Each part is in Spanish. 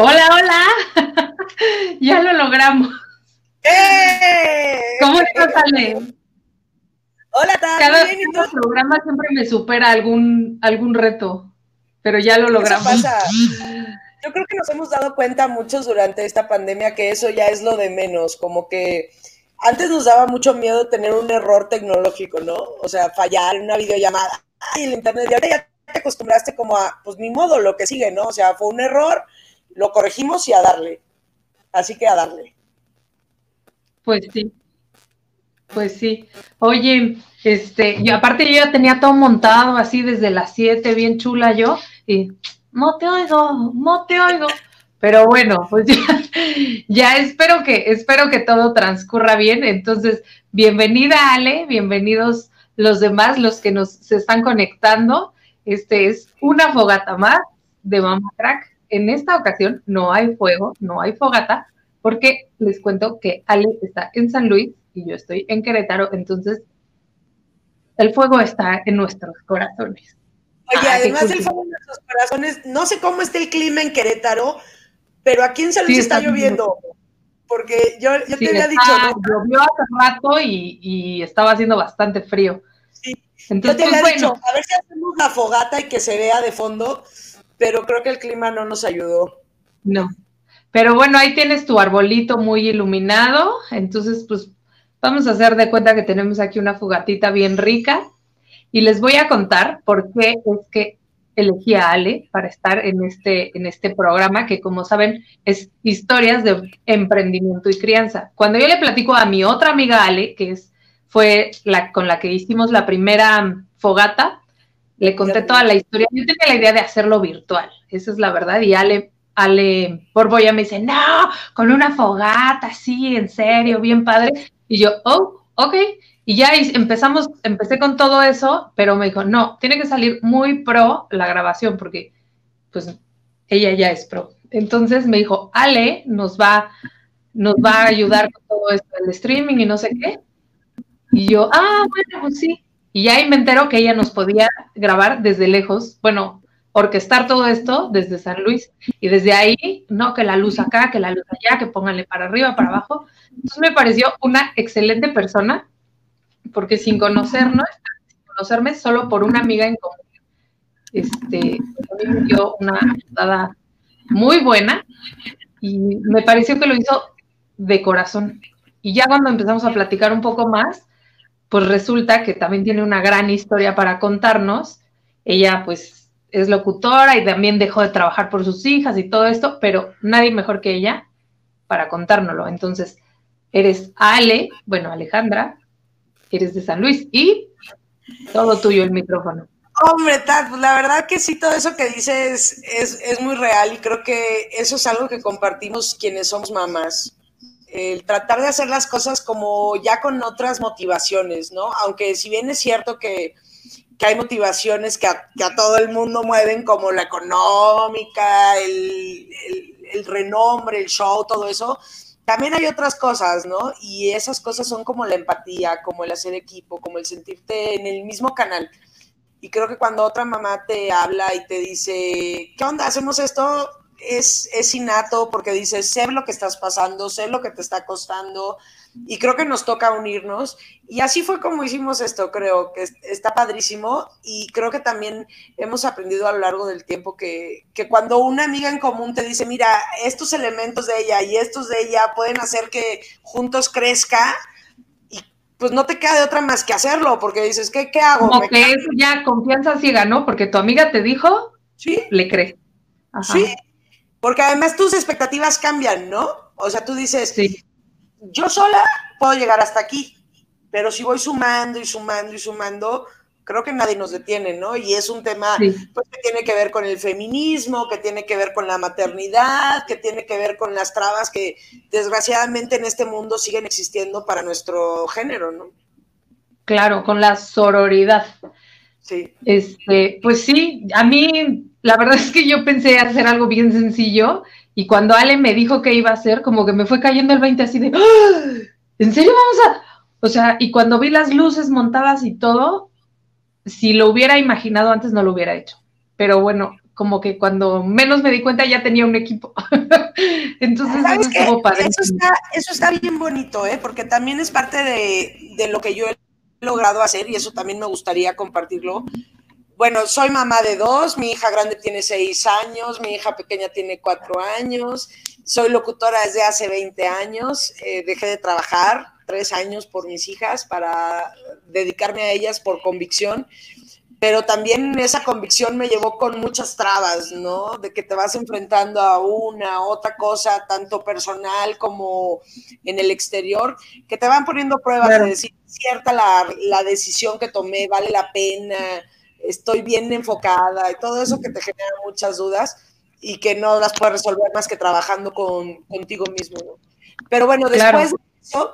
Hola, hola. ya lo logramos. ¡Eh! ¿Cómo estás, Ale? Hola, Tati. Cada, cada programa siempre me supera algún, algún reto, pero ya lo Eso logramos. pasa. Yo creo que nos hemos dado cuenta muchos durante esta pandemia que eso ya es lo de menos, como que antes nos daba mucho miedo tener un error tecnológico, ¿no? O sea, fallar en una videollamada, ay, el internet, ya te acostumbraste como a, pues ni modo, lo que sigue, ¿no? O sea, fue un error, lo corregimos y a darle. Así que a darle. Pues sí. Pues sí. Oye, este, yo aparte yo ya tenía todo montado así desde las 7, bien chula yo, y no te oigo, no te oigo. Pero bueno, pues ya, ya espero que, espero que todo transcurra bien. Entonces, bienvenida Ale, bienvenidos los demás, los que nos se están conectando. Este es una fogata más de Mama Crack. En esta ocasión no hay fuego, no hay fogata, porque les cuento que Ale está en San Luis y yo estoy en Querétaro, entonces el fuego está en nuestros corazones. Oye, Ah, además del cool. fuego en nuestros corazones, no sé cómo está el clima en Querétaro, pero aquí en San Luis Sí, está, lloviendo. Porque yo, yo Sí, te había está- dicho, ¿no? llovió hace rato y, y estaba haciendo bastante frío. Sí, Yo Entonces, te había pues, dicho, bueno, a ver si hacemos la fogata y que se vea de fondo, pero creo que el clima no nos ayudó. no. Pero bueno, ahí tienes tu arbolito muy iluminado. Entonces, pues vamos a hacer de cuenta que tenemos aquí una fogatita bien rica. Y les voy a contar por qué es que elegí a Ale para estar en este, en este programa, que como saben es historias de emprendimiento y crianza. Cuando yo le platico a mi otra amiga Ale, que es, fue la con la que hicimos la primera fogata, le conté toda la historia. Yo tenía la idea de hacerlo virtual, esa es la verdad, y Ale, Ale Borboya me dice, no, con una fogata, sí, en serio, bien padre. Y yo, oh, ok. Y ya empezamos, empecé con todo eso, pero me dijo, no, tiene que salir muy pro la grabación, porque pues ella ya es pro. Entonces me dijo, Ale nos va, nos va a ayudar con todo esto del streaming y no sé qué. Y yo, ah, bueno, pues sí. Y ya me entero que ella nos podía grabar desde lejos, bueno, orquestar todo esto desde San Luis. Y desde ahí, no, que la luz acá, que la luz allá, que pónganle para arriba, para abajo. Entonces me pareció una excelente persona, porque sin conocernos, sin conocerme, solo por una amiga en común, este, me dio una ayudada muy buena y me pareció que lo hizo de corazón. Y ya cuando empezamos a platicar un poco más, pues resulta que también tiene una gran historia para contarnos. Ella pues es locutora y también dejó de trabajar por sus hijas y todo esto, pero nadie mejor que ella para contárnoslo. Entonces, eres Ale, bueno, Alejandra, eres de San Luis y todo tuyo el micrófono. Hombre, Tat, pues la verdad que sí, todo eso que dices es, es muy real y creo que eso es algo que compartimos quienes somos mamás. El tratar de hacer las cosas como ya con otras motivaciones, ¿no? Aunque si bien es cierto que, que hay motivaciones que a, que a todo el mundo mueven, como la económica, el, el- el renombre, el show, todo eso, también hay otras cosas, ¿no? Y esas cosas son como la empatía, como el hacer equipo, como el sentirte en el mismo canal. Y creo que cuando otra mamá te habla y te dice, ¿qué onda? ¿Hacemos esto? Es, es innato porque dices, sé lo que estás pasando, sé lo que te está costando. Y creo que nos toca unirnos. Y así fue como hicimos esto, creo que es- está padrísimo. Y creo que también hemos aprendido a lo largo del tiempo que, que cuando una amiga en común te dice, mira, estos elementos de ella y estos de ella pueden hacer que juntos crezca, y pues no te queda de otra más que hacerlo, porque dices, ¿qué, qué hago? Como ¿Me que es ya confianza ciega, ¿no? Porque tu amiga te dijo, Sí, le crees. Ajá. sí. Porque además tus expectativas cambian, ¿no? O sea, tú dices, Sí, yo sola puedo llegar hasta aquí, pero si voy sumando y sumando y sumando, creo que nadie nos detiene, ¿no? Y es un tema sí. pues, que tiene que ver con el feminismo, que tiene que ver con la maternidad, que tiene que ver con las trabas que desgraciadamente en este mundo siguen existiendo para nuestro género, ¿no? Claro, con la sororidad. Sí. Este, pues sí, a mí la verdad es que yo pensé hacer algo bien sencillo y cuando Ale me dijo que iba a hacer, como que me fue cayendo el 20 así de, ¡Ah! ¿en serio vamos a? O sea, y cuando vi las luces montadas y todo, si lo hubiera imaginado antes no lo hubiera hecho. Pero bueno, como que cuando menos me di cuenta ya tenía un equipo. Entonces, eso, eso, está, eso está bien bonito, ¿eh? porque también es parte de, de lo que yo he logrado hacer y eso también me gustaría compartirlo. Bueno, soy mamá de dos, mi hija grande tiene seis años, mi hija pequeña tiene cuatro años, soy locutora desde hace 20 años, eh, dejé de trabajar tres años por mis hijas para dedicarme a ellas por convicción pero también esa convicción me llevó con muchas trabas, ¿no? De que te vas enfrentando a una, otra cosa, tanto personal como en el exterior, que te van poniendo pruebas de decir, cierta la, la, decisión que tomé, vale la pena, estoy bien enfocada, y todo eso que te genera muchas dudas y que no las puedes resolver más que trabajando con, contigo mismo, ¿no? Pero bueno, después de eso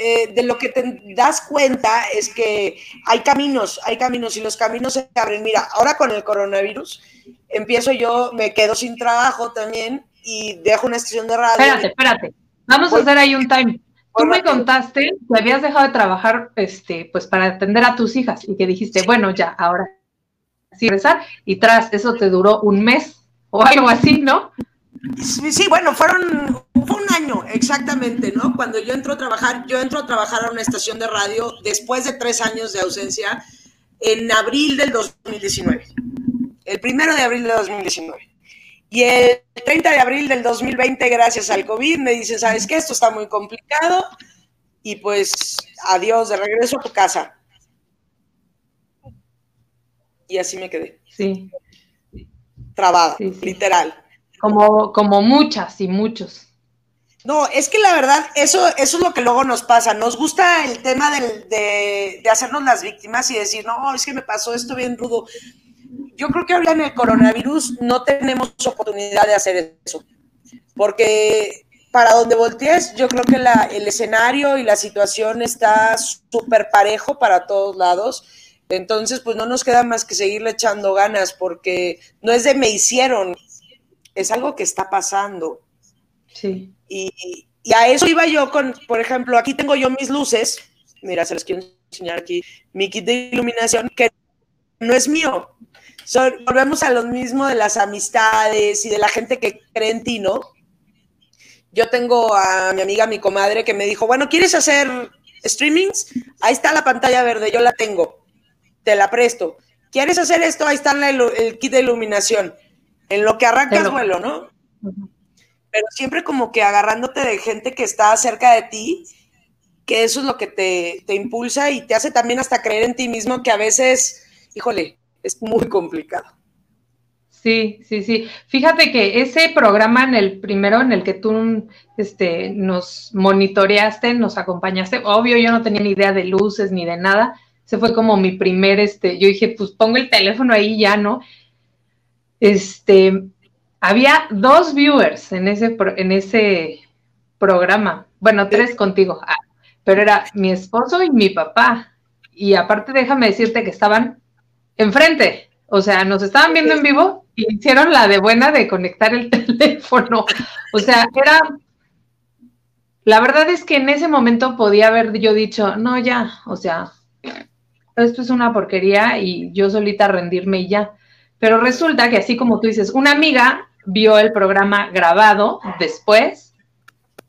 eh, de lo que te das cuenta es que hay caminos, hay caminos y los caminos se abren. Mira, ahora con el coronavirus, empiezo yo, me quedo sin trabajo también y dejo una estación de radio. Espérate, espérate. Vamos a hacer ahí un time. Tú me contaste que habías dejado de trabajar, este, pues para atender a tus hijas y que dijiste, bueno, ya, ahora sí rezar y tras eso te duró un mes o algo así, ¿no? Sí, bueno, fueron fue un año exactamente, ¿no? Cuando yo entro a trabajar, yo entro a trabajar a una estación de radio después de tres años de ausencia en abril del 2019. El primero de abril de 2019. Y el 30 de abril del 2020, gracias al COVID, me dice, ¿sabes qué? Esto está muy complicado y pues adiós, de regreso a tu casa. Y así me quedé. Sí. Trabada, literal. Como, como muchas y muchos. No, es que la verdad, eso, eso es lo que luego nos pasa. Nos gusta el tema de, de, hacernos las víctimas y decir, no, es que me pasó esto bien rudo. Yo creo que ahora en el coronavirus no tenemos oportunidad de hacer eso. Porque para donde voltees, yo creo que la, el escenario y la situación está súper parejo para todos lados. Entonces, pues no nos queda más que seguirle echando ganas, porque no es de me hicieron, es algo que está pasando. Sí. Y, a eso iba yo con, por ejemplo, aquí tengo yo mis luces, mira, se los quiero enseñar aquí, mi kit de iluminación, que no es mío. Volvemos a lo mismo de las amistades y de la gente que cree en ti, ¿no? Yo tengo a mi amiga, mi comadre, que me dijo, bueno, ¿quieres hacer streamings? Ahí está la pantalla verde, yo la tengo, te la presto. ¿Quieres hacer esto? Ahí está el kit de iluminación en lo que arrancas vuelo, ¿no? Pero siempre como que agarrándote de gente que está cerca de ti, que eso es lo que te, te impulsa y te hace también hasta creer en ti mismo, que a veces, híjole, es muy complicado. Sí, sí, sí. Fíjate que ese programa en el primero en el que tú este, nos monitoreaste, nos acompañaste, obvio yo no tenía ni idea de luces ni de nada. Ese fue como mi primer, este, yo dije, pues pongo el teléfono ahí ya, ¿no? este, había dos viewers en ese, en ese programa, bueno, tres contigo, ah, pero era mi esposo y mi papá. Y aparte déjame decirte que estaban enfrente, o sea, nos estaban viendo en vivo y hicieron la de buena de conectar el teléfono. O sea, era... La verdad es que en ese momento podía haber yo dicho, no, ya, o sea, esto es una porquería y yo solita rendirme y ya. Pero resulta que así como tú dices, una amiga vio el programa grabado después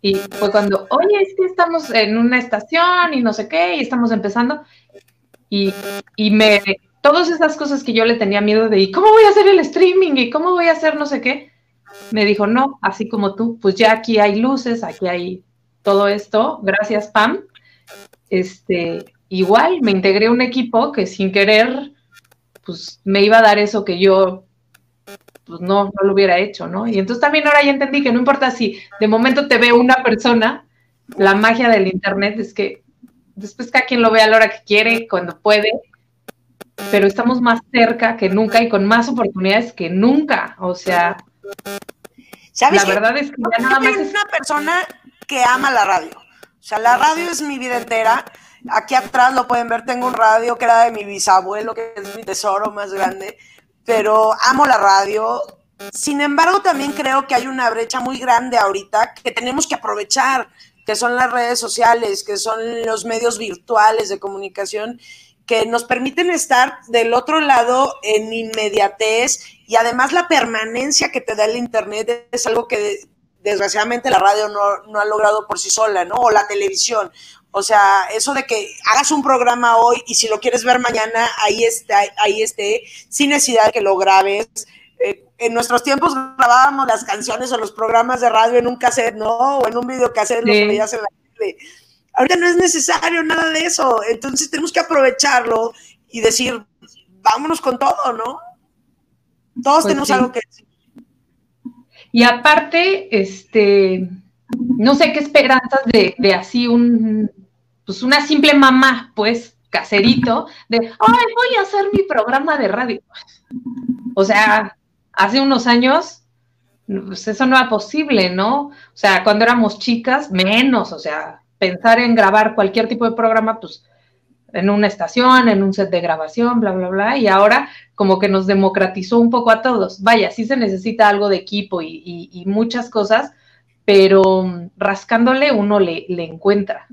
y fue cuando, oye, es que estamos en una estación y no sé qué, y estamos empezando. Y, y me, todas esas cosas que yo le tenía miedo de, ¿y cómo voy a hacer el streaming? ¿Y cómo voy a hacer no sé qué? Me dijo, no, así como tú, pues ya aquí hay luces, aquí hay todo esto, gracias Pam. Este, igual me integré a un equipo que sin querer pues me iba a dar eso que yo pues no, no lo hubiera hecho, ¿no? Y entonces también ahora ya entendí que no importa si de momento te ve una persona, la magia del internet es que después cada quien lo ve a la hora que quiere, cuando puede, pero estamos más cerca que nunca y con más oportunidades que nunca, o sea, ¿Sabes la verdad es que ya nada más es una persona que ama la radio. O sea, la radio es mi vida entera. Aquí atrás lo pueden ver, tengo un radio que era de mi bisabuelo, que es mi tesoro más grande, pero amo la radio. Sin embargo, también creo que hay una brecha muy grande ahorita que tenemos que aprovechar, que son las redes sociales, que son los medios virtuales de comunicación, que nos permiten estar del otro lado en inmediatez y además la permanencia que te da el Internet es algo que desgraciadamente la radio no, ha logrado por sí sola, ¿no? O la televisión. O sea, eso de que hagas un programa hoy y si lo quieres ver mañana, ahí está, ahí esté, sin necesidad de que lo grabes. Eh, en nuestros tiempos grabábamos las canciones o los programas de radio en un cassette, ¿no? O en un videocassette, lo veías en la tele. Ahorita no es necesario nada de eso. Entonces tenemos que aprovecharlo y decir, vámonos con todo, ¿no? Todos pues tenemos algo que decir. Y aparte, este, no sé qué esperanzas de, de así un, pues una simple mamá, pues, caserito, de, ay, voy a hacer mi programa de radio. O sea, hace unos años, pues eso no era posible, ¿no? O sea, cuando éramos chicas, menos, o sea, pensar en grabar cualquier tipo de programa, pues en una estación, en un set de grabación, bla, bla, bla, y ahora como que nos democratizó un poco a todos. Vaya, sí se necesita algo de equipo y, muchas cosas, pero rascándole uno le, le, encuentra.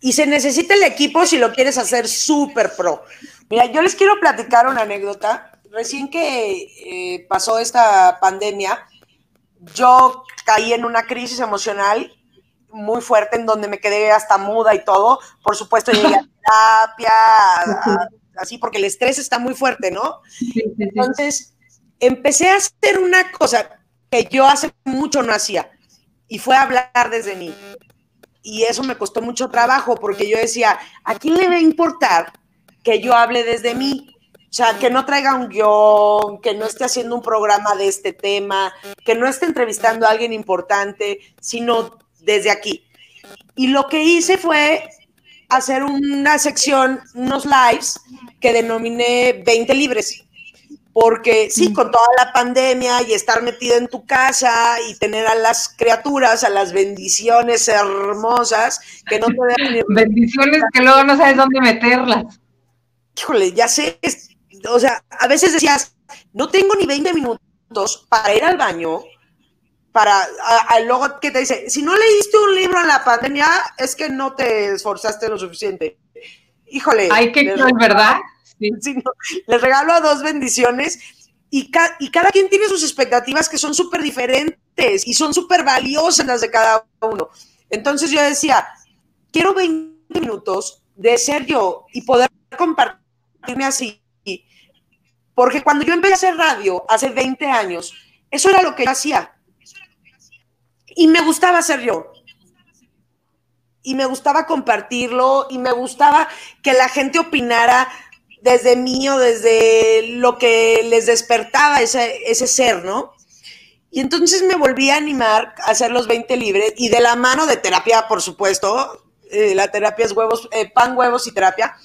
Y se necesita el equipo si lo quieres hacer súper pro. Mira, yo les quiero platicar una anécdota. Recién que eh, pasó esta pandemia, yo caí en una crisis emocional muy fuerte en donde me quedé hasta muda y todo. Por supuesto, llegué a terapia, así porque el estrés está muy fuerte, ¿no? Entonces, empecé a hacer una cosa que yo hace mucho no hacía y fue hablar desde mí. Y eso me costó mucho trabajo porque yo decía, ¿a quién le va a importar que yo hable desde mí? O sea, que no traiga un guion, que no esté haciendo un programa de este tema, que no esté entrevistando a alguien importante, sino desde aquí. Y lo que hice fue hacer una sección, unos lives que denominé 20 libres. Porque sí, con toda la pandemia y estar metida en tu casa y tener a las criaturas, a las bendiciones hermosas que no te dejan Bendiciones que luego no sabes dónde meterlas. Híjole, ya sé. O sea, a veces decías, no tengo ni 20 minutos para ir al baño, para luego que te dice, si no leíste un libro en la pandemia, es que no te esforzaste lo suficiente. Híjole. Hay que creer, ¿verdad? Sí. les regalo a dos bendiciones y, y, cada quien tiene sus expectativas que son súper diferentes y son súper valiosas las de cada uno. Entonces yo decía, quiero 20 minutos de ser yo y poder compartirme así. Porque cuando yo empecé a hacer radio hace 20 años, eso era lo que yo hacía y me gustaba ser yo. Y me gustaba compartirlo y me gustaba que la gente opinara desde mí o desde lo que les despertaba ese, ese ser, ¿no? Y entonces me volví a animar a hacer los 20 libres y de la mano de terapia, por supuesto. Eh, la terapia es huevos, eh, pan, huevos y terapia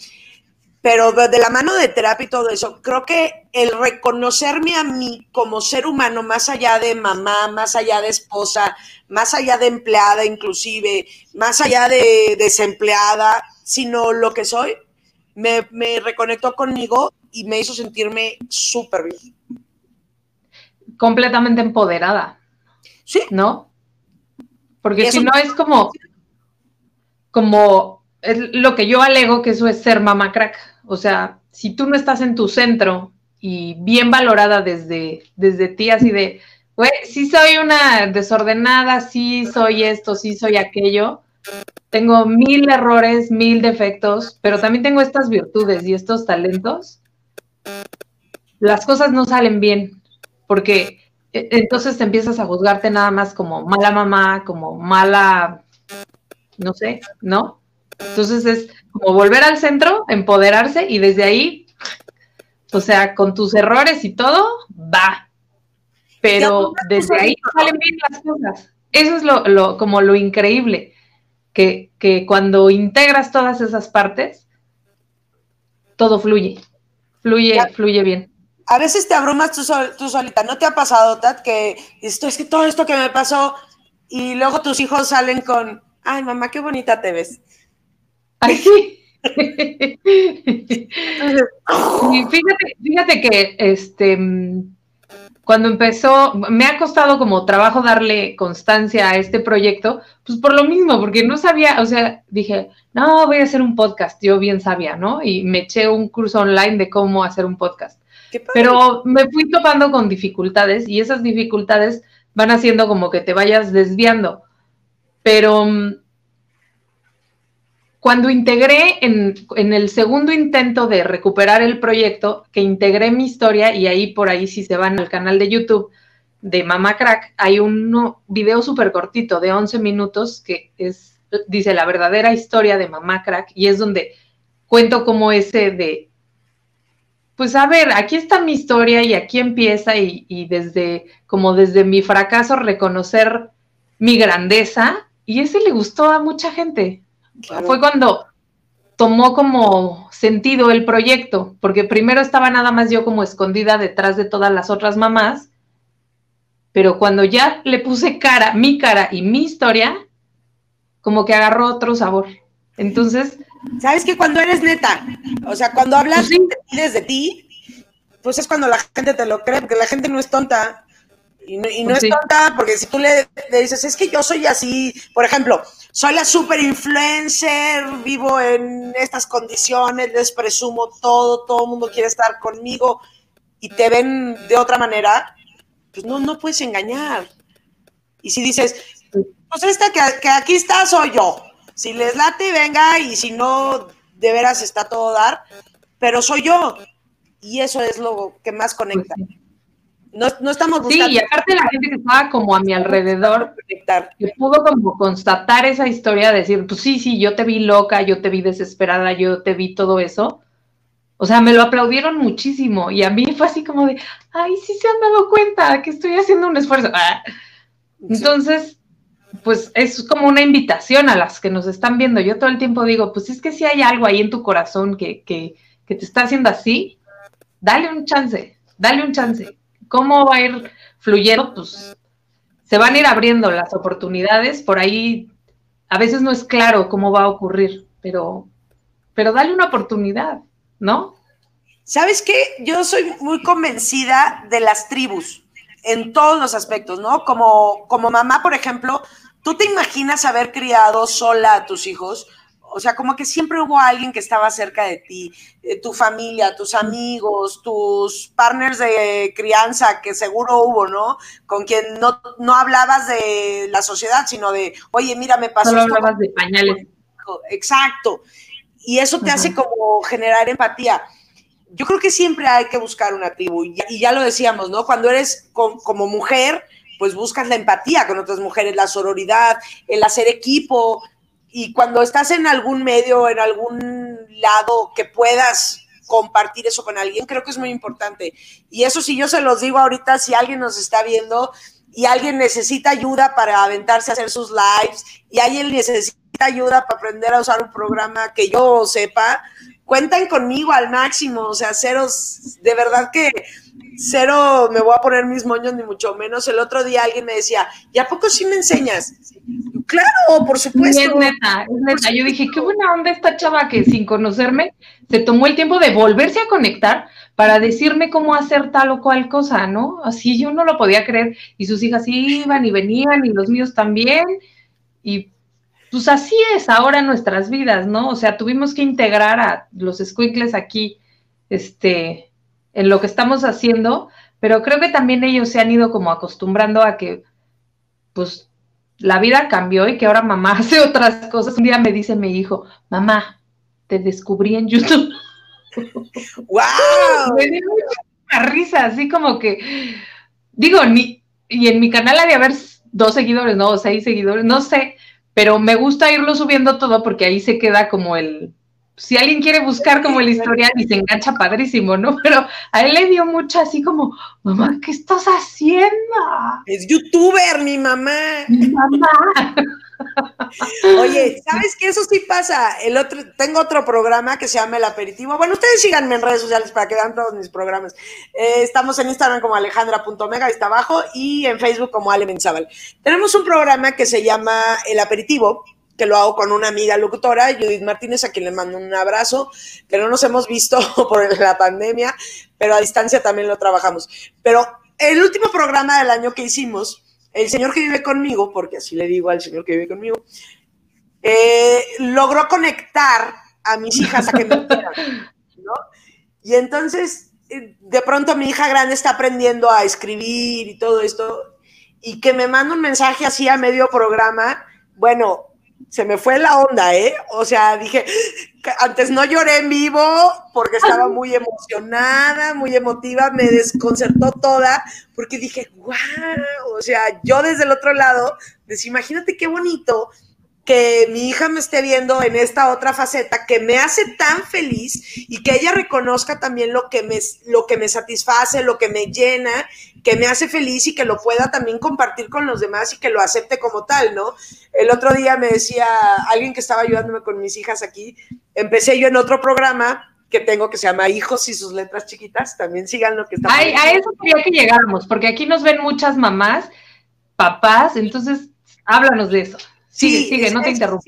pero de la mano de terapia y todo eso, creo que el reconocerme a mí como ser humano, más allá de mamá, más allá de esposa, más allá de empleada inclusive, más allá de desempleada, sino lo que soy, me, reconectó conmigo y me hizo sentirme súper bien. Completamente empoderada. Sí. ¿No? Porque si no es como, como es lo que yo alego que eso es ser mamá crack. O sea, si tú no estás en tu centro y bien valorada desde, desde ti, así de, güey, sí soy una desordenada, sí soy esto, sí soy aquello, tengo mil errores, mil defectos, pero también tengo estas virtudes y estos talentos, las cosas no salen bien, porque e, entonces te empiezas a juzgarte nada más como mala mamá, como mala, no sé, ¿no? Entonces es como volver al centro, empoderarse y desde ahí, o sea, con tus errores y todo, va. Pero desde ahí salen bien las cosas. Eso es lo, como lo increíble, que, cuando integras todas esas partes, todo fluye, fluye, fluye bien. A veces te abrumas tú, tú solita, ¿no te ha pasado, Tat, que esto es que todo esto que me pasó y luego tus hijos salen con, ay mamá, qué bonita te ves. Fíjate, fíjate que este cuando empezó, me ha costado como trabajo darle constancia a este proyecto, pues por lo mismo, porque no sabía, o sea, dije, no, voy a hacer un podcast, yo bien sabía, ¿no? Y me eché un curso online de cómo hacer un podcast. Pero me fui topando con dificultades y esas dificultades van haciendo como que te vayas desviando. Pero mm, cuando integré en, el segundo intento de recuperar el proyecto, que integré mi historia, y ahí por ahí si se van al canal de YouTube de Mama Crack, hay un video súper cortito de 11 minutos que es, dice la verdadera historia de Mamá Crack, y es donde cuento como ese de, pues a ver, aquí está mi historia y aquí empieza y, y desde, como desde mi fracaso, reconocer mi grandeza, y ese le gustó a mucha gente. Fue cuando tomó como sentido el proyecto, porque primero estaba nada más yo como escondida detrás de todas las otras mamás, pero cuando ya le puse cara, mi cara y mi historia, como que agarró otro sabor. Entonces... ¿Sabes que cuando eres neta? O sea, cuando hablas desde ti, pues es cuando la gente te lo cree, porque la gente no es tonta. Y no, y no pues es tonta porque si tú le, le, dices, es que yo soy así, por ejemplo, soy la super influencer, vivo en estas condiciones, les presumo todo, todo el mundo quiere estar conmigo y te ven de otra manera, pues no, no puedes engañar. Y si dices, pues esta que, aquí está soy yo, si les late, venga, y si no, de veras está todo dar, pero soy yo. Y eso es lo que más conecta. Pues no, no estamos buscando. Sí, y aparte la gente que estaba como a mi alrededor, que pudo como constatar esa historia, decir, pues sí, sí, yo te vi loca, yo te vi desesperada, yo te vi todo eso. O sea, me lo aplaudieron muchísimo y a mí fue así como de, ay, sí se han dado cuenta que estoy haciendo un esfuerzo. Ah. Entonces, pues es como una invitación a las que nos están viendo. Yo todo el tiempo digo, pues es que si hay algo ahí en tu corazón que, que, que te está haciendo así, dale un chance, dale un chance ¿Cómo va a ir fluyendo? Pues se van a ir abriendo las oportunidades, por ahí a veces no es claro cómo va a ocurrir, pero, pero dale una oportunidad, ¿no? ¿Sabes qué? Yo soy muy convencida de las tribus en todos los aspectos, ¿no? Como, como mamá, por ejemplo, ¿tú te imaginas haber criado sola a tus hijos? O sea, como que siempre hubo alguien que estaba cerca de ti, eh, tu familia, tus amigos, tus partners de crianza, que seguro hubo, ¿no? Con quien no, no hablabas de la sociedad, sino de, oye, mira, me pasó. Solo hablabas de pañales. Exacto. Y eso te hace como generar empatía. Yo creo que siempre hay que buscar una tribu. Y ya, lo decíamos, ¿no? Cuando eres como mujer, pues buscas la empatía con otras mujeres, la sororidad, el hacer equipo, y cuando estás en algún medio, en algún lado que puedas compartir eso con alguien, creo que es muy importante. Y eso si yo se los digo ahorita, si alguien nos está viendo y alguien necesita ayuda para aventarse a hacer sus lives y alguien necesita ayuda para aprender a usar un programa que yo sepa, cuentan conmigo al máximo, o sea, ceros, de verdad que cero me voy a poner mis moños ni mucho menos. El otro día alguien me decía, ¿y a poco sí me enseñas? Claro, por supuesto. es neta, es neta. Yo dije, qué buena onda esta chava que sin conocerme se tomó el tiempo de volverse a conectar para decirme cómo hacer tal o cual cosa, ¿no? Así yo no lo podía creer. Y sus hijas iban y venían y los míos también. Y pues así es ahora en nuestras vidas, ¿no? O sea, tuvimos que integrar a los squinkles aquí, este, en lo que estamos haciendo, pero creo que también ellos se han ido como acostumbrando a que, pues, la vida cambió y que ahora mamá hace otras cosas. Un día me dice mi hijo, mamá, te descubrí en YouTube. ¡Wow! me dio una risa, así como que, digo, ni, y en mi canal había haber dos seguidores, no, seis seguidores, no sé, pero me gusta irlo subiendo todo porque ahí se queda como el, si alguien quiere buscar como el historial y se engancha padrísimo, ¿no? Pero a él le dio mucho así como, mamá, ¿qué estás haciendo? Es youtuber, mi mamá. Mi mamá. Oye, ¿sabes qué? Eso sí pasa. El otro, tengo otro programa que se llama El Aperitivo. Bueno, ustedes síganme en redes sociales para que vean todos mis programas. Eh, estamos en Instagram como alejandra.mega, está abajo, y en Facebook como Ale Menzábal. Tenemos un programa que se llama El Aperitivo, que lo hago con una amiga locutora, Judith Martínez, a quien le mando un abrazo, que no nos hemos visto por la pandemia, pero a distancia también lo trabajamos. Pero el último programa del año que hicimos, el señor que vive conmigo, porque así le digo al señor que vive conmigo, eh, logró conectar a mis hijas a que me ¿no? Y entonces, eh, de pronto mi hija grande está aprendiendo a escribir y todo esto, y que me manda un mensaje así a medio programa, bueno, se me fue la onda, ¿eh? O sea, dije, antes no lloré en vivo porque estaba muy emocionada, muy emotiva, me desconcertó toda, porque dije, wow, o sea, yo desde el otro lado, pues imagínate qué bonito que mi hija me esté viendo en esta otra faceta que me hace tan feliz y que ella reconozca también lo que me, lo que me satisface, lo que me llena, que me hace feliz y que lo pueda también compartir con los demás y que lo acepte como tal, ¿no? El otro día me decía alguien que estaba ayudándome con mis hijas aquí, empecé yo en otro programa que tengo que se llama Hijos y sus letras chiquitas, también sigan lo que está. Ay, a eso quería que llegáramos, porque aquí nos ven muchas mamás, papás, entonces háblanos de eso. Sigue, sigue, no te interrumpo.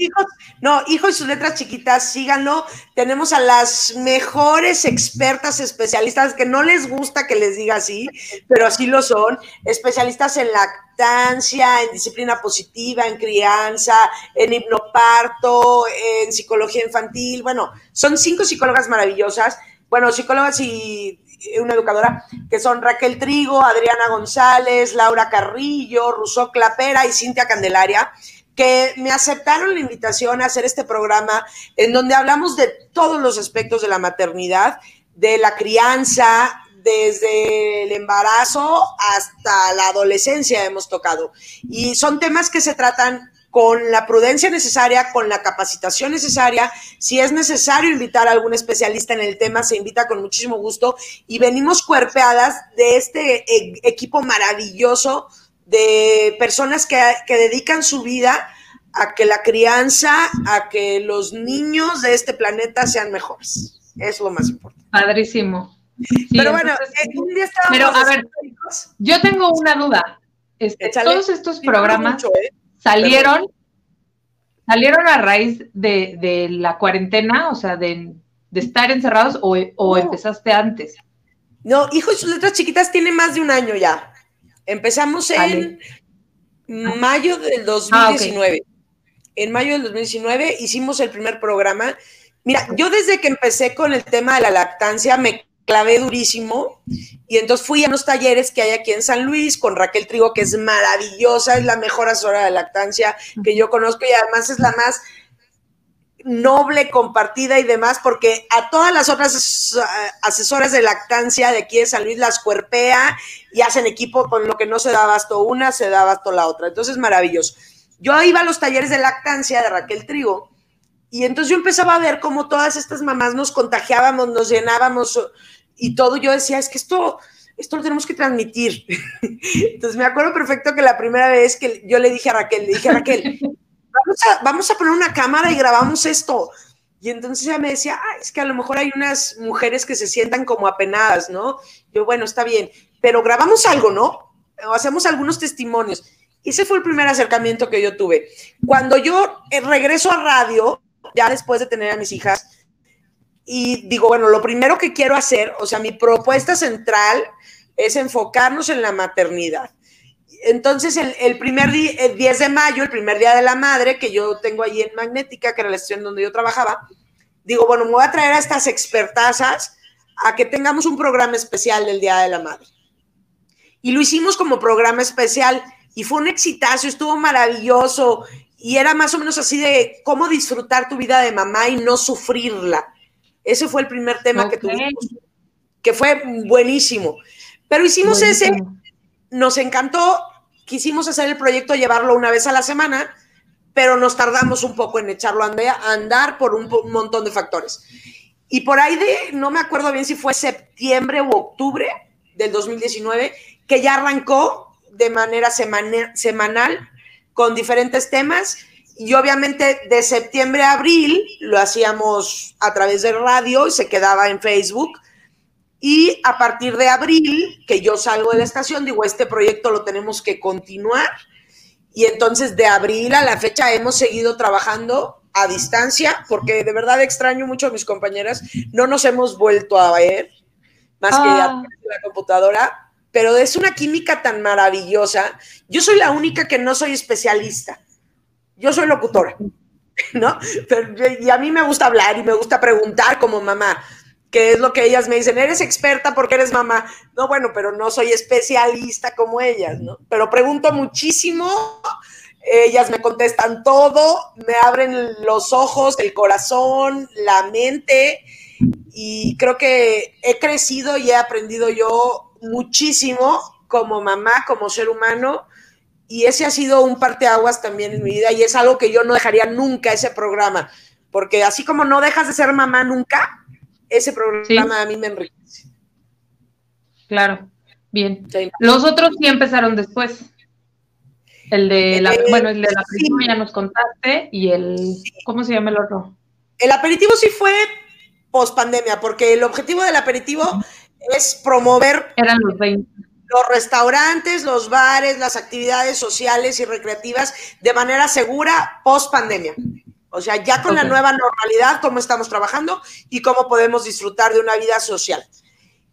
no, hijo y sus letras chiquitas, síganlo. Tenemos a las mejores expertas especialistas que no les gusta que les diga así, pero así lo son. Especialistas en lactancia, en disciplina positiva, en crianza, en hipnoparto, en psicología infantil. Bueno, son cinco psicólogas maravillosas. Bueno, psicólogas y una educadora, que son Raquel Trigo, Adriana González, Laura Carrillo, Rousseau Clapera y Cintia Candelaria que me aceptaron la invitación a hacer este programa en donde hablamos de todos los aspectos de la maternidad, de la crianza, desde el embarazo hasta la adolescencia hemos tocado. Y son temas que se tratan con la prudencia necesaria, con la capacitación necesaria. Si es necesario invitar a algún especialista en el tema, se invita con muchísimo gusto. Y venimos cuerpeadas de este e-, equipo maravilloso de personas que, dedican su vida a que la crianza, a que los niños de este planeta sean mejores. Es lo más importante. Padrísimo. pero bueno, eh, un día Pero a ver, yo tengo una duda. Este, todos estos programas ¿eh? salieron, salieron a raíz de, la cuarentena, o sea, de, estar encerrados o, empezaste antes. No, hijo y sus letras chiquitas tiene más de un año ya. Empezamos en mayo del 2019. Ah, en mayo del 2019 hicimos el primer programa. Mira, yo desde que empecé con el tema de la lactancia me clavé durísimo y entonces fui a unos talleres que hay aquí en San Luis con Raquel Trigo, que es maravillosa, es la mejor asesora de lactancia que yo conozco y además es la más noble, compartida y demás, porque a todas las otras asesoras de lactancia de aquí de San Luis las cuerpea y hacen equipo con lo que no se da abasto una, se da abasto la otra. Entonces, maravilloso. Yo iba a los talleres de lactancia de Raquel Trigo y entonces yo empezaba a ver cómo todas estas mamás nos contagiábamos, nos llenábamos y todo. Yo decía, es que esto, esto lo tenemos que transmitir. Entonces me acuerdo perfecto que la primera vez que yo le dije a Raquel, le dije a Raquel, vamos a, poner una cámara y grabamos esto. Y entonces ella me decía, es que a lo mejor hay unas mujeres que se sientan como apenadas, ¿no? Yo, bueno, está bien, pero grabamos algo, ¿no? O hacemos algunos testimonios. Ese fue el primer acercamiento que yo tuve. Cuando yo eh, regreso a radio, ya después de tener a mis hijas, y digo, bueno, lo primero que quiero hacer, o sea, mi propuesta central es enfocarnos en la maternidad entonces, el, primer día, el 10 de mayo, el primer día de la madre, que yo tengo ahí en Magnética, que era la estación donde yo trabajaba, digo, bueno, me voy a traer a estas expertazas a que tengamos un programa especial del Día de la Madre. Y lo hicimos como programa especial y fue un exitazo, estuvo maravilloso y era más o menos así de cómo disfrutar tu vida de mamá y no sufrirla. Ese fue el primer tema que tuvimos, que fue buenísimo. Pero hicimos ese, nos encantó quisimos hacer el proyecto, llevarlo una vez a la semana, pero nos tardamos un poco en echarlo a andar por un, montón de factores. Y por ahí de, no me acuerdo bien si fue septiembre u octubre del 2019, que ya arrancó de manera semanal con diferentes temas. Y obviamente de septiembre a abril lo hacíamos a través de radio y se quedaba en Facebook y a partir de abril, que yo salgo de la estación, digo, este proyecto lo tenemos que continuar. Y entonces de abril a la fecha hemos seguido trabajando a distancia, porque de verdad extraño mucho a mis compañeras. No nos hemos vuelto a ver, más que ya ah. la computadora, pero es una química tan maravillosa. Yo soy la única que no soy especialista. Yo soy locutora, ¿no? y a mí me gusta hablar y me gusta preguntar como mamá, que es lo que ellas me dicen, eres experta porque eres mamá. No, bueno, pero no soy especialista como ellas, ¿no? Pero pregunto muchísimo, ellas me contestan todo, me abren los ojos, el corazón, la mente, y creo que he crecido y he aprendido yo muchísimo como mamá, como ser humano, y ese ha sido un parteaguas también en mi vida, y es algo que yo no dejaría nunca ese programa, porque así como no dejas de ser mamá nunca, ese programa a mí me enriquece. Claro, bien. Los otros sí empezaron después. El de la, eh, bueno, el de la aperitivo ya nos contaste y el, ¿cómo se llama el otro? El aperitivo sí fue post pandemia, porque el objetivo del aperitivo es promover Eran los, los restaurantes, los bares, las actividades sociales y recreativas de manera segura post pandemia. O sea, ya con la nueva normalidad, cómo estamos trabajando y cómo podemos disfrutar de una vida social.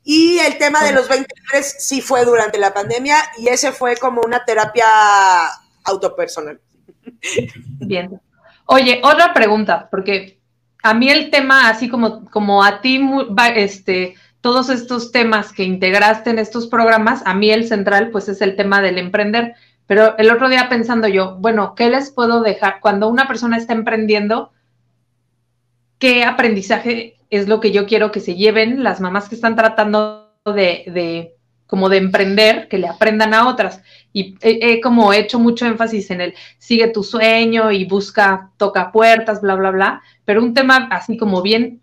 Y el tema de los 23 sí fue durante la pandemia y ese fue como una terapia autopersonal. Bien. Oye, otra pregunta, porque a mí el tema, así como, como a ti, este, todos estos temas que integraste en estos programas, a mí el central, pues es el tema del emprender. Pero el otro día pensando yo, bueno, ¿qué les puedo dejar cuando una persona está emprendiendo? ¿Qué aprendizaje es lo que yo quiero que se lleven las mamás que están tratando de, como de emprender, que le aprendan a otras? Y he, como hecho mucho énfasis en el sigue tu sueño y busca, toca puertas, bla, bla, bla pero un tema así como bien,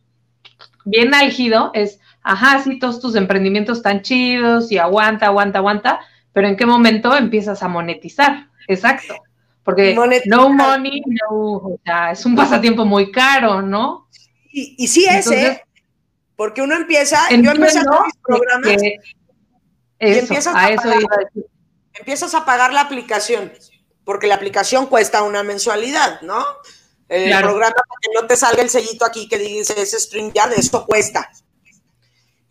bien álgido es, ajá, sí, todos tus emprendimientos están chidos y aguanta, aguanta, aguanta, pero ¿en qué momento empiezas a monetizar? Exacto. Porque no money, no, o sea, es un pasatiempo muy caro, ¿no? Y, y sí es, ¿eh? Porque uno empieza, yo empecé a mis programas y empiezas a, eso pagar, empiezas a pagar la aplicación, porque la aplicación cuesta una mensualidad, ¿no? El programa para que no te salga el sellito aquí que dice ese StreamYard, esto cuesta.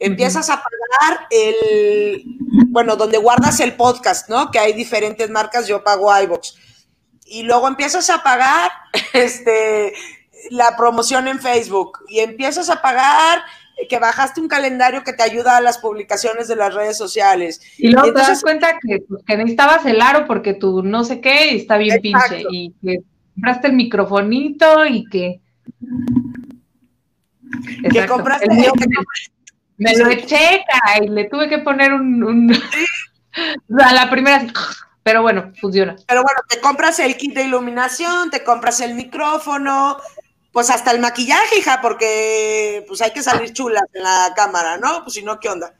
Empiezas a pagar el, bueno, donde guardas el podcast, ¿no? Que hay diferentes marcas, yo pago iVoox. Y luego empiezas a pagar este, la promoción en Facebook y empiezas a pagar que bajaste un calendario que te ayuda a las publicaciones de las redes sociales. Y luego te das cuenta que, pues, que, necesitabas el aro porque tú no sé qué y está bien pinche y que compraste el microfonito y que... Que compraste... El me, lo eché, y le tuve que poner un... a la primera... Pero bueno, funciona. Pero bueno, te compras el kit de iluminación, te compras el micrófono, pues hasta el maquillaje, hija, porque pues hay que salir chulas en la cámara, ¿no? Pues si no, ¿qué onda?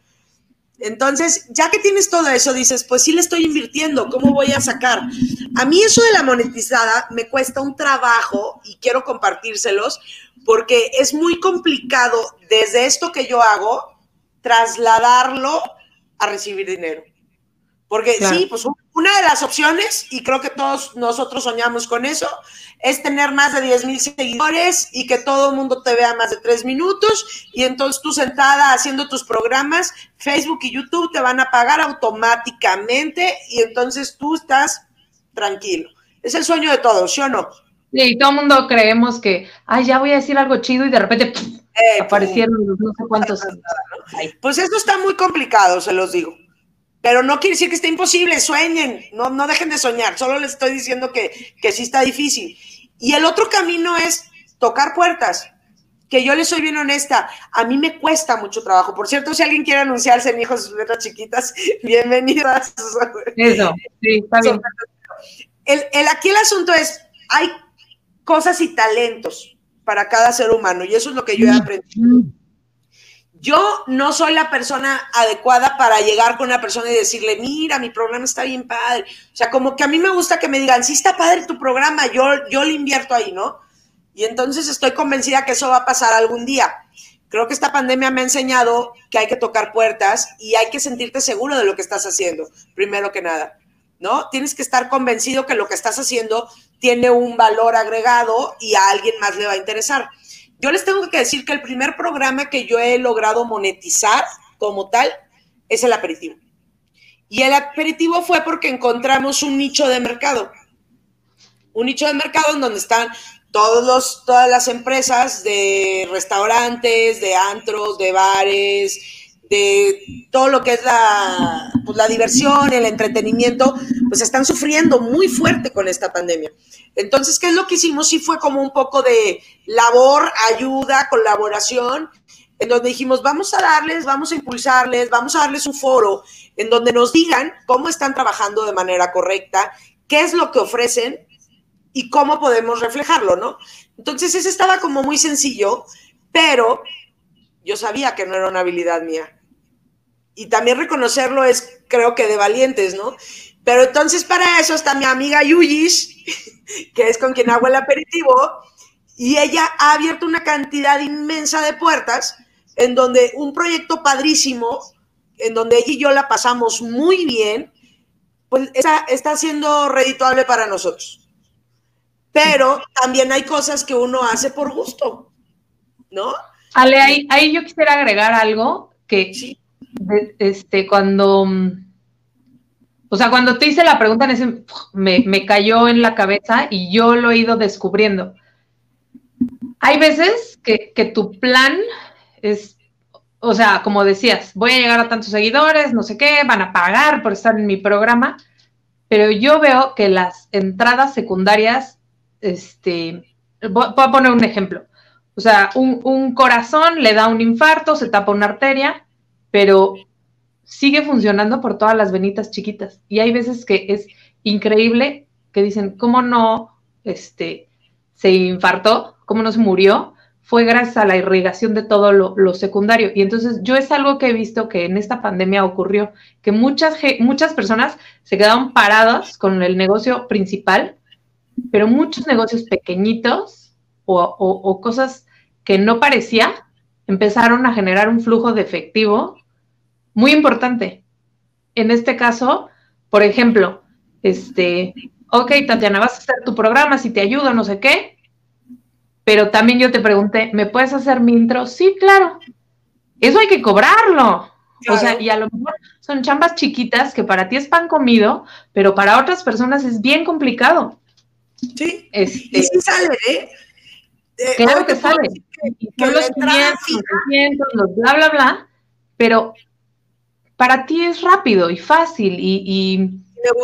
Entonces, ya que tienes todo eso, dices, pues sí le estoy invirtiendo, ¿cómo voy a sacar? A mí eso de la monetizada me cuesta un trabajo y quiero compartírselos porque es muy complicado desde esto que yo hago trasladarlo a recibir dinero. Porque sí, pues una de las opciones, y creo que todos nosotros soñamos con eso, es tener más de 10 mil seguidores y que todo el mundo te vea más de tres minutos y entonces tú sentada haciendo tus programas, Facebook y YouTube te van a pagar automáticamente y entonces tú estás tranquilo. Es el sueño de todos, ¿sí o no? Sí, todo el mundo creemos que, ay, ya voy a decir algo chido y de repente eh, aparecieron no sé cuántos. Pues eso está muy complicado, se los digo. Pero no quiere decir que esté imposible, sueñen, no, no dejen de soñar, solo les estoy diciendo que, que sí está difícil. Y el otro camino es tocar puertas, que yo les soy bien honesta, a mí me cuesta mucho trabajo. Por cierto, si alguien quiere anunciarse en hijos de letras chiquitas, bienvenidas. Eso, sí, está bien. El, el, aquí el asunto es, hay cosas y talentos para cada ser humano, y eso es lo que yo he aprendido. Yo no soy la persona adecuada para llegar con una persona y decirle, mira, mi programa está bien padre. O sea, como que a mí me gusta que me digan, sí está padre tu programa, yo, yo le invierto ahí, ¿no? Y entonces estoy convencida que eso va a pasar algún día. Creo que esta pandemia me ha enseñado que hay que tocar puertas y hay que sentirte seguro de lo que estás haciendo, primero que nada, ¿no? Tienes que estar convencido que lo que estás haciendo tiene un valor agregado y a alguien más le va a interesar. Yo les tengo que decir que el primer programa que yo he logrado monetizar como tal es el aperitivo. Y el aperitivo fue porque encontramos un nicho de mercado. Un nicho de mercado en donde están todos los, todas las empresas de restaurantes, de antros, de bares, de todo lo que es la, pues, la diversión, el entretenimiento, pues están sufriendo muy fuerte con esta pandemia. Entonces, ¿qué es lo que hicimos? Sí fue como un poco de labor, ayuda, colaboración, en donde dijimos, vamos a darles, vamos a impulsarles, vamos a darles un foro en donde nos digan cómo están trabajando de manera correcta, qué es lo que ofrecen y cómo podemos reflejarlo, ¿no? Entonces, ese estaba como muy sencillo, pero yo sabía que no era una habilidad mía y también reconocerlo es, creo que, de valientes, ¿no? Pero entonces para eso está mi amiga Yuyis, que es con quien hago el aperitivo, y ella ha abierto una cantidad inmensa de puertas en donde un proyecto padrísimo, en donde ella y yo la pasamos muy bien, pues está, está siendo redituable para nosotros. Pero también hay cosas que uno hace por gusto, ¿no? Ale, ahí, ahí yo quisiera agregar algo que sí este, cuando, o sea, cuando te hice la pregunta, me, me cayó en la cabeza y yo lo he ido descubriendo. Hay veces que, que tu plan es, o sea, como decías, voy a llegar a tantos seguidores, no sé qué, van a pagar por estar en mi programa, pero yo veo que las entradas secundarias, este, voy a poner un ejemplo. O sea, un, un, corazón le da un infarto, se tapa una arteria pero sigue funcionando por todas las venitas chiquitas. Y hay veces que es increíble que dicen, ¿cómo no este, se infartó? ¿Cómo no se murió? Fue gracias a la irrigación de todo lo, secundario. Y entonces yo es algo que he visto que en esta pandemia ocurrió, que muchas, muchas personas se quedaron paradas con el negocio principal, pero muchos negocios pequeñitos o, o cosas que no parecía, empezaron a generar un flujo de efectivo muy importante. En este caso, por ejemplo, este, ok, Tatiana, vas a hacer tu programa, si te ayudo, no sé qué, pero también yo te pregunté, ¿me puedes hacer mi intro? Sí, claro. Eso hay que cobrarlo. O sea, y a lo mejor son chambas chiquitas que para ti es pan comido, pero para otras personas es bien complicado. Sí. Este, y sí sale, ¿eh? eh claro que sale. Que, los 500, los bla, bla, bla, pero para ti es rápido y fácil y,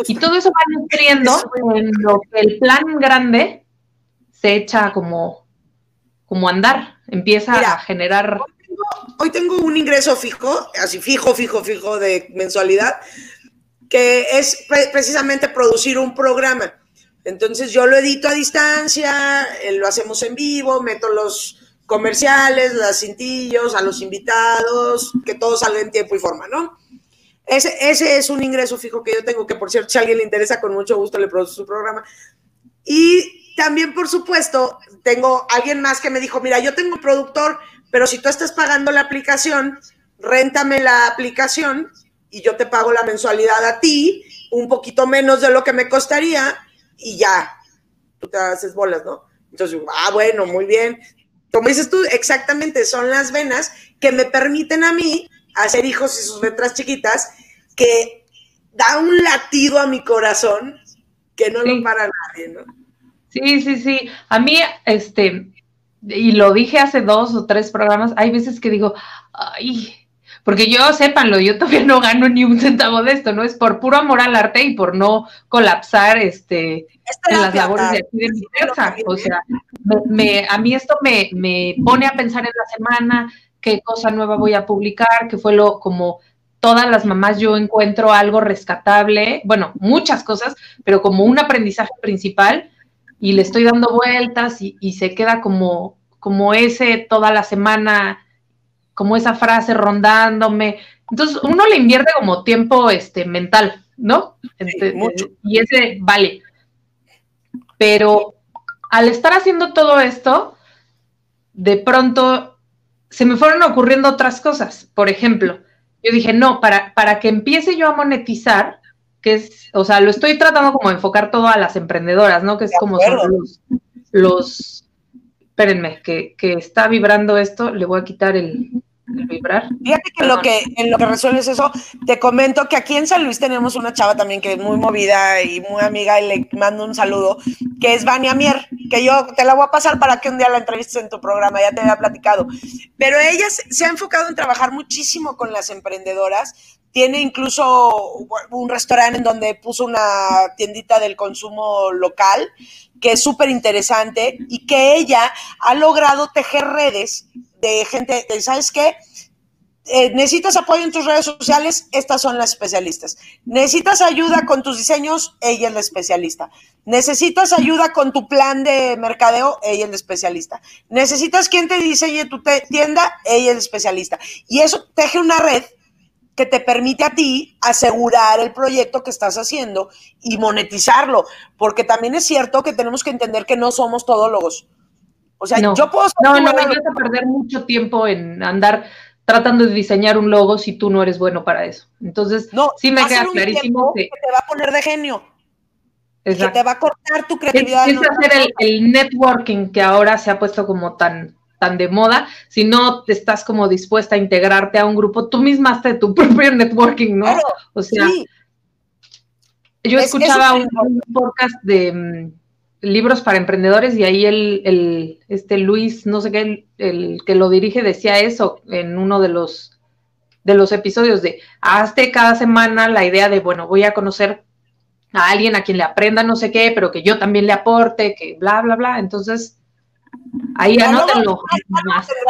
y, todo eso va nutriendo en lo que el plan grande se echa como, como andar, empieza a generar... Hoy tengo, un ingreso fijo, así fijo, fijo, fijo de mensualidad, que es precisamente producir un programa. Entonces yo lo edito a distancia, eh, lo hacemos en vivo, meto los comerciales, las cintillos, a los invitados, que todo salga en tiempo y forma, ¿no? Ese, ese es un ingreso fijo que yo tengo, que por cierto, si a alguien le interesa, con mucho gusto le produce su programa. Y también, por supuesto, tengo alguien más que me dijo, mira, yo tengo un productor, pero si tú estás pagando la aplicación, réntame la aplicación y yo te pago la mensualidad a ti, un poquito menos de lo que me costaría y ya, tú te haces bolas, ¿no? Entonces, ah, bueno, muy bien. Como dices tú, exactamente, son las venas que me permiten a mí hacer hijos y sus letras chiquitas, que da un latido a mi corazón que no lo para nadie, ¿no? Sí, sí, sí. A mí, este, y lo dije hace dos o tres programas, hay veces que digo, ay, porque yo, sépanlo, yo todavía no gano ni un centavo de esto, ¿no? Es por puro amor al arte y por no colapsar este, en las labores de aquí de mi empresa. O sea, me, a mí esto me, me pone a pensar en la semana, qué cosa nueva voy a publicar, que fue lo como todas las mamás yo encuentro algo rescatable, bueno, muchas cosas, pero como un aprendizaje principal y le estoy dando vueltas y, se queda como, como ese toda la semana, como esa frase rondándome. Entonces uno le invierte como tiempo este, mental, ¿no? Y ese vale. Pero al estar haciendo todo esto, de pronto se me fueron ocurriendo otras cosas. Por ejemplo, yo dije, no, para, para que empiece yo a monetizar, que es, o sea, lo estoy tratando como de enfocar todo a las emprendedoras, ¿no? Que es como son los, los, espérenme, que, que, está vibrando esto, le voy a quitar el, vibrar. Fíjate que en lo que, en lo que resuelves eso, te comento que aquí en San Luis tenemos una chava también que es muy movida y muy amiga y le mando un saludo, que es Vania Mier, que yo te la voy a pasar para que un día la entrevistes en tu programa, ya te había platicado. Pero ella se ha enfocado en trabajar muchísimo con las emprendedoras, tiene incluso un restaurante en donde puso una tiendita del consumo local, que es súper interesante y que ella ha logrado tejer redes de gente, ¿sabes qué? Eh, necesitas apoyo en tus redes sociales, estas son las especialistas. Necesitas ayuda con tus diseños, ella es la especialista. Necesitas ayuda con tu plan de mercadeo, ella es la especialista. Necesitas quien te diseñe tu tienda, ella es la especialista. Y eso teje una red que te permite a ti asegurar el proyecto que estás haciendo y monetizarlo, porque también es cierto que tenemos que entender que no somos todólogos. O sea, yo puedo... No, no, vas a perder mucho tiempo en andar tratando de diseñar un logo si tú no eres bueno para eso. Entonces, no, sí me queda clarísimo que... te va a poner de genio. Que te va a cortar tu creatividad. Es, hacer el networking que ahora se ha puesto como tan tan de moda, si no estás como dispuesta a integrarte a un grupo, tú misma haces tu propio networking, ¿no? o sea, yo escuchaba un, podcast de mm, libros para emprendedores y ahí el, el, este Luis, no sé qué, el, que lo dirige decía eso en uno de los de los episodios de hazte cada semana la idea de, bueno, voy a conocer a alguien a quien le aprenda no sé qué, pero que yo también le aporte, que bla, bla, bla. Entonces, Ahí anótenlo.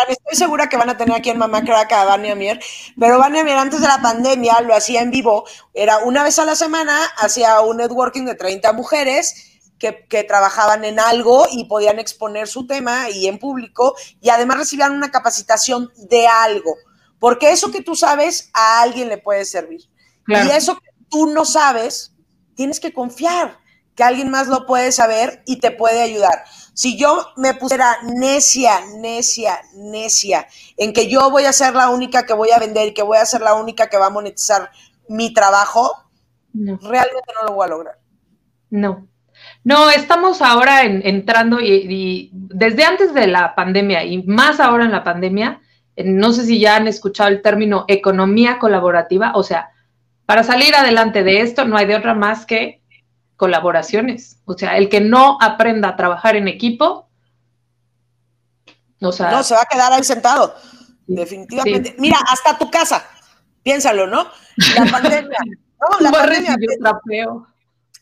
Estoy segura que van a tener aquí en Mamá Crack a Vania Mier, pero Vania Mier antes de la pandemia lo hacía en vivo, era una vez a la semana, hacía un networking de 30 mujeres que, que, trabajaban en algo y podían exponer su tema y en público y además recibían una capacitación de algo, porque eso que tú sabes a alguien le puede servir. Y eso que tú no sabes, tienes que confiar que alguien más lo puede saber y te puede ayudar. Si yo me pusiera necia, necia, necia en que yo voy a ser la única que voy a vender y que voy a ser la única que va a monetizar mi trabajo, realmente no lo voy a lograr. No. No, estamos ahora entrando y, desde antes de la pandemia y más ahora en la pandemia, no sé si ya han escuchado el término economía colaborativa, o sea, para salir adelante de esto no hay de otra más que colaboraciones. O sea, el que no aprenda a trabajar en equipo, o sea, no se va a quedar ahí sentado. Definitivamente. Mira, hasta tu casa, piénsalo, ¿no? La pandemia. ¿no? La pandemia.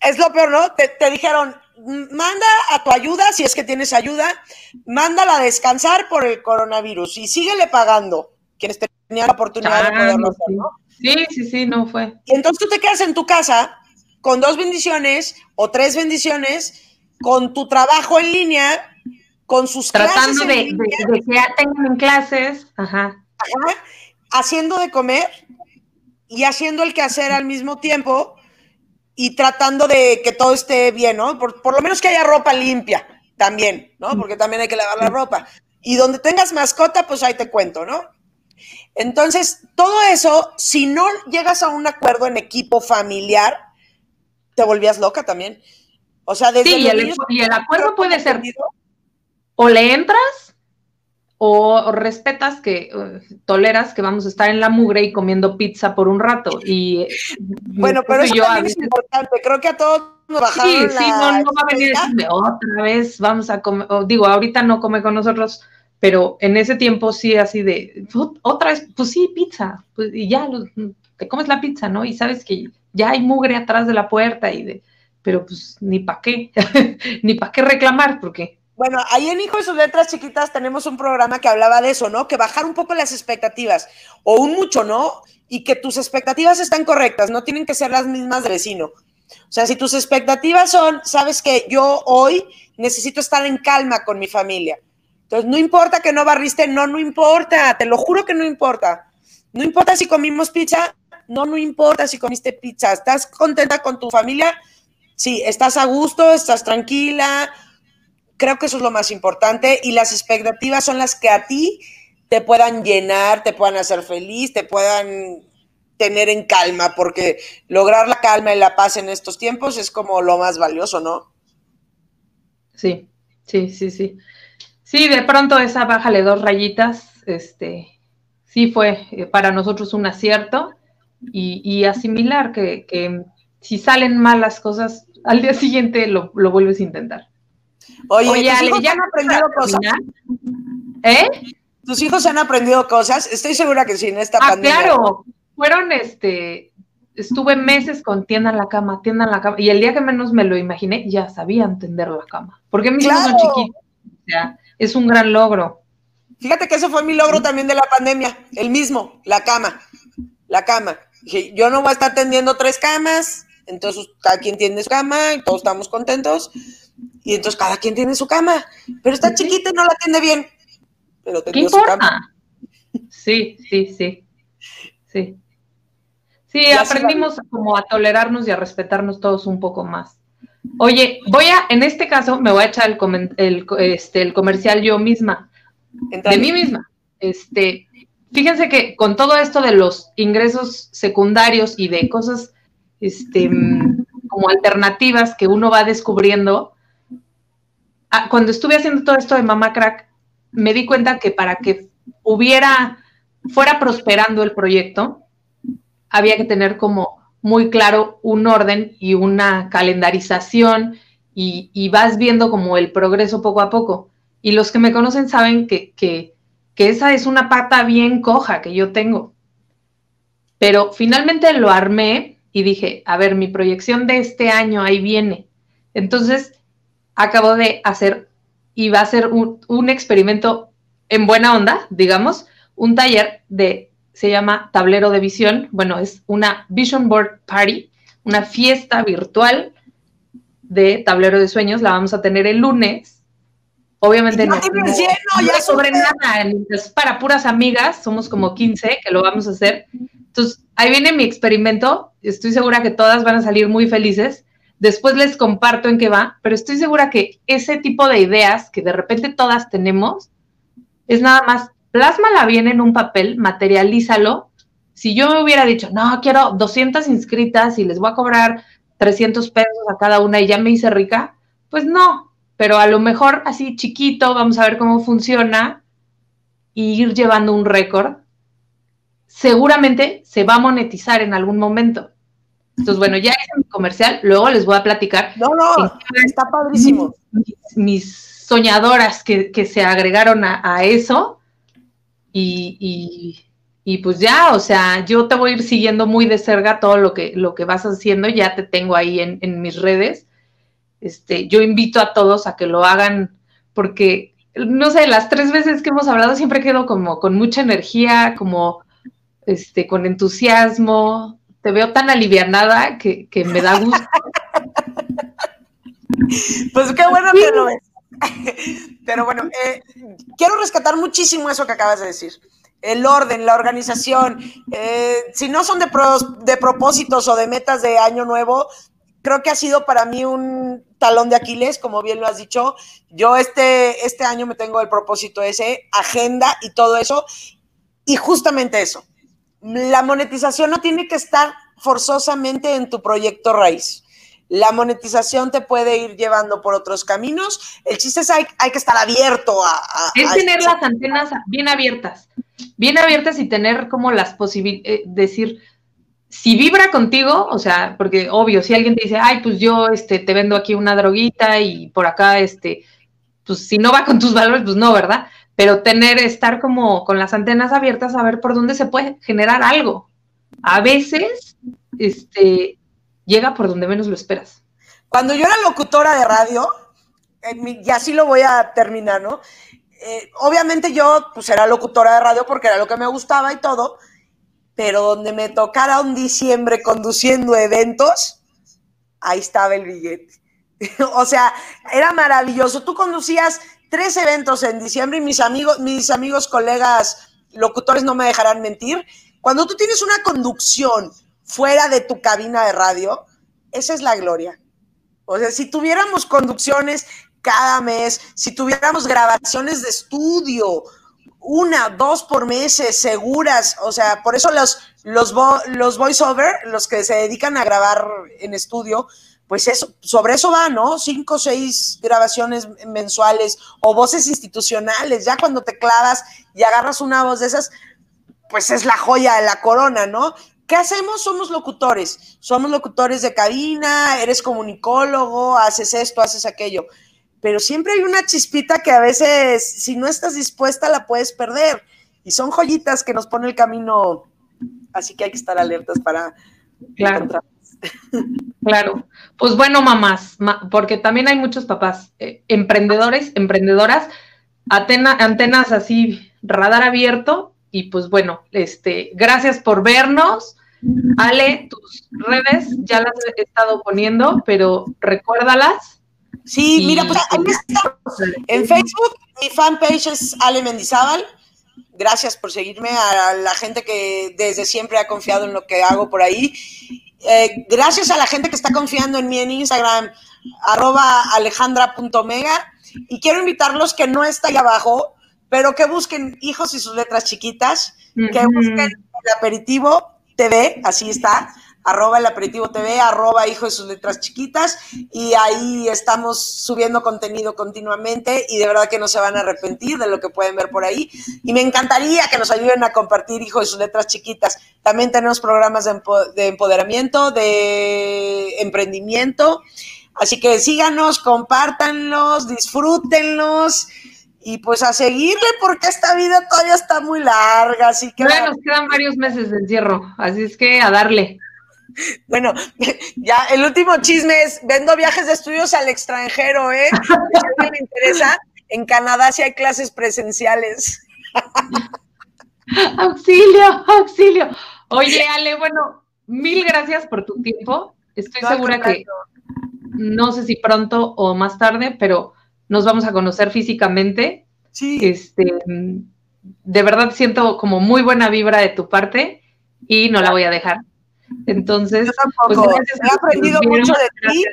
Es lo peor, ¿no? Te, te, dijeron, manda a tu ayuda, si es que tienes ayuda, mándala a descansar por el coronavirus y síguele pagando. Quienes tenían la oportunidad de poderlo hacer, ¿no? Sí, sí, sí, no fue. Y entonces tú te quedas en tu casa con dos bendiciones o tres bendiciones, con tu trabajo en línea, con sus Tratando de, de, que tengan clases, ajá. haciendo de comer y haciendo el quehacer al mismo tiempo y tratando de que todo esté bien, ¿no? Por, por, lo menos que haya ropa limpia también, ¿no? Porque también hay que lavar la ropa. Y donde tengas mascota, pues ahí te cuento, ¿no? Entonces, todo eso, si no llegas a un acuerdo en equipo familiar, te volvías loca también. O sea, desde sí, y el, acuerdo puede ser o le entras o, respetas que uh, toleras que vamos a estar en la mugre y comiendo pizza por un rato. Y bueno, pero eso también es importante. Creo que a todos nos bajaron Sí, sí, no, no va a venir otra vez vamos a comer. digo, ahorita no come con nosotros, pero en ese tiempo sí así de otra vez, pues sí, pizza, pues, y ya te comes la pizza, ¿no? Y sabes que ya hay mugre atrás de la puerta y de, pero pues ni para qué, ni para qué reclamar, porque... Bueno, ahí en Hijo de sus Letras Chiquitas tenemos un programa que hablaba de eso, ¿no? Que bajar un poco las expectativas, o un mucho, ¿no? Y que tus expectativas están correctas, no tienen que ser las mismas de vecino. O sea, si tus expectativas son, sabes que yo hoy necesito estar en calma con mi familia. Entonces, no importa que no barriste, no, no importa, te lo juro que no importa. No importa si comimos pizza, no, no importa si comiste pizza, estás contenta con tu familia, sí, estás a gusto, estás tranquila, creo que eso es lo más importante y las expectativas son las que a ti te puedan llenar, te puedan hacer feliz, te puedan tener en calma, porque lograr la calma y la paz en estos tiempos es como lo más valioso, ¿no? Sí, sí, sí, sí. Sí, de pronto esa bájale dos rayitas, este, sí fue eh, para nosotros un acierto y, asimilar que, si salen mal las cosas, al día siguiente lo, vuelves a intentar. Oye, ¿tus han aprendido cosas? ¿Eh? ¿Tus hijos han aprendido cosas? Estoy segura que sí, en esta ah, pandemia. claro, fueron este, estuve meses con tienda la cama, tienda la cama, y el día que menos me lo imaginé, ya sabían tender la cama, porque mis hijos son chiquitos, o sea, es un gran logro. Fíjate que ese fue mi logro también de la pandemia, el mismo, la cama, la cama. Dije, yo no voy a estar tendiendo tres camas, entonces cada quien tiene su cama y todos estamos contentos, y entonces cada quien tiene su cama, pero está chiquita y no la tiende bien, pero ¿Qué importa? Sí, sí, sí, sí. Sí, aprendimos como a tolerarnos y a respetarnos todos un poco más. Oye, voy a, en este caso, me voy a echar el, este, el comercial yo misma, de mí misma. Este, fíjense que con todo esto de los ingresos secundarios y de cosas este, como alternativas que uno va descubriendo, ah, cuando estuve haciendo todo esto de Mamá Crack, me di cuenta que para que hubiera, fuera prosperando el proyecto, había que tener como muy claro un orden y una calendarización y, vas viendo como el progreso poco a poco. Y los que me conocen saben que, que esa es una pata bien coja que yo tengo. Pero finalmente lo armé y dije, a ver, mi proyección de este año ahí viene. Entonces, acabo de hacer y va a ser un, un experimento en buena onda, digamos, un taller de se llama Tablero de Visión. Bueno, es una Vision Board Party, una fiesta virtual de tablero de sueños. La vamos a tener el lunes. Obviamente no, ya sobre nada, es para puras amigas, somos como 15 que lo vamos a hacer. Entonces, ahí viene mi experimento. Estoy segura que todas van a salir muy felices. Después les comparto en qué va, pero estoy segura que ese tipo de ideas que de repente todas tenemos es nada más plásmala bien en un papel, materialízalo. Si yo me hubiera dicho, no, quiero 200 inscritas y les voy a cobrar 300 pesos a cada una y ya me hice rica, pues no, pero a lo mejor así chiquito, vamos a ver cómo funciona y ir llevando un récord. Seguramente se va a monetizar en algún momento. Entonces, bueno, ya hice mi comercial, luego les voy a platicar. No, no, está padrísimo. Mis, soñadoras que, se agregaron a eso y, y, pues ya, o sea, yo te voy a ir siguiendo muy de cerca todo lo que, lo que vas haciendo, ya te tengo ahí en, en mis redes. Este, yo invito a todos a que lo hagan porque, no sé, las tres veces que hemos hablado siempre quedo como con mucha energía, como este, con entusiasmo. Te veo tan alivianada que, que me da gusto. Pues qué bueno que lo ves. Pero bueno, eh, quiero rescatar muchísimo eso que acabas de decir. El orden, la organización. Eh, si no son de, de propósitos o de metas de año nuevo, creo que ha sido para mí un talón de Aquiles, como bien lo has dicho. Yo este, este año me tengo el propósito ese, agenda y todo eso. Y justamente eso. La monetización no tiene que estar forzosamente en tu proyecto raíz. La monetización te puede ir llevando por otros caminos. El chiste es hay, hay que estar abierto a... es tener las antenas bien abiertas, bien abiertas y tener como las posibilidades, eh, decir, si vibra contigo, o sea, porque obvio, si alguien te dice, ay, pues yo este, te vendo aquí una droguita y por acá, este, pues si no va con tus valores, pues no, ¿verdad? Pero tener, estar como con las antenas abiertas a ver por dónde se puede generar algo. A veces, este, llega por donde menos lo esperas. Cuando yo era locutora de radio, y así lo voy a terminar, ¿no? Eh, obviamente yo pues era locutora de radio porque era lo que me gustaba y todo, pero donde me tocara un diciembre conduciendo eventos, ahí estaba el billete. o sea, era maravilloso. Tú conducías tres eventos en diciembre y mis amigos, mis amigos, colegas, locutores no me dejarán mentir. Cuando tú tienes una conducción fuera de tu cabina de radio, esa es la gloria. O sea, si tuviéramos conducciones cada mes, si tuviéramos grabaciones de estudio, una, dos por mes, seguras, o sea, por eso los, los, los voiceover, los que se dedican a grabar en estudio, pues eso, sobre eso va, ¿no? Cinco seis grabaciones mensuales o voces institucionales, ya cuando te clavas y agarras una voz de esas, pues es la joya de la corona, ¿no? ¿Qué hacemos? Somos locutores, somos locutores de cabina, eres comunicólogo, haces esto, haces aquello, pero siempre hay una chispita que a veces, si no estás dispuesta, la puedes perder. Y son joyitas que nos pone el camino, así que hay que estar alertas para... Claro. Claro. Pues bueno, mamás, porque también hay muchos papás, eh, emprendedores, emprendedoras, antenas así, radar abierto, y pues bueno, este, gracias por vernos. Ale, tus redes ya las he estado poniendo, pero recuérdalas. Sí, mira, pues en Facebook mi fanpage es Ale Mendizábal. Gracias por seguirme, a la gente que desde siempre ha confiado en lo que hago por ahí. Eh, gracias a la gente que está confiando en mí en Instagram, arroba alejandra.mega. Y quiero invitarlos que no está ahí abajo, pero que busquen hijos y sus letras chiquitas, que busquen el aperitivo TV, así está, arroba el aperitivo TV, arroba hijo de sus letras chiquitas, y ahí estamos subiendo contenido continuamente y de verdad que no se van a arrepentir de lo que pueden ver por ahí. Y me encantaría que nos ayuden a compartir hijo de sus letras chiquitas. También tenemos programas de, de empoderamiento, de emprendimiento. Así que síganos, compártanlos, disfrútenlos y pues a seguirle porque esta vida todavía está muy larga, así que... Bueno, nos quedan varios meses de encierro, así es que a darle. Bueno, ya el último chisme es, vendo viajes de estudios al extranjero, ¿eh? Si a alguien le interesa, en Canadá sí hay clases presenciales. Auxilio, auxilio. Oye, Ale, bueno, mil gracias por tu tiempo. Estoy segura que no sé si pronto o más tarde, pero nos vamos a conocer físicamente. Sí. Este, de verdad siento como muy buena vibra de tu parte y no la voy a dejar. Entonces, pues he aprendido mucho de ti.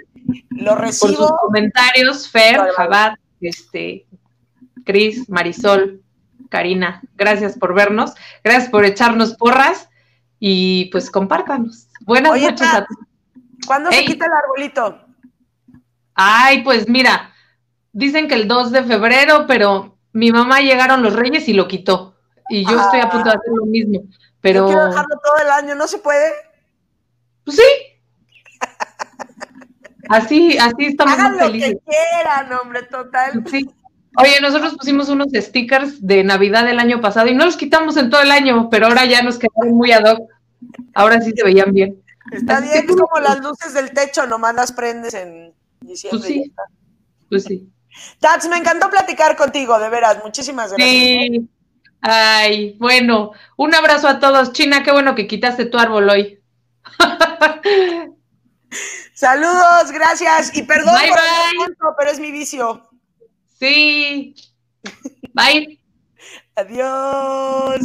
Lo recibo. Por sus comentarios, Fer, Jabad, este, Cris, Marisol, Karina, gracias por vernos, gracias por echarnos porras y pues compártanos. Buenas noches a todos. ¿Cuándo se quita el arbolito? Ay, pues mira, dicen que el 2 de febrero, pero mi mamá llegaron los reyes y lo quitó. Y yo estoy a punto de hacer lo mismo. Pero... Yo quiero dejarlo todo el año, ¿no se puede? Pues sí. Así, así estamos Hagan lo que quieran, hombre, total. Sí. Oye, nosotros pusimos unos stickers de Navidad del año pasado y no los quitamos en todo el año, pero ahora ya nos quedaron muy ad hoc. Ahora sí se veían bien. Está bien, es como las luces del techo, nomás las prendes en diciembre. Pues sí. Pues sí. Tats, me encantó platicar contigo, de veras. Muchísimas gracias. Sí. Ay, bueno, un abrazo a todos. China, qué bueno que quitaste tu árbol hoy. Saludos, gracias. Y perdón por el pero es mi vicio. Sí. Bye. Adiós.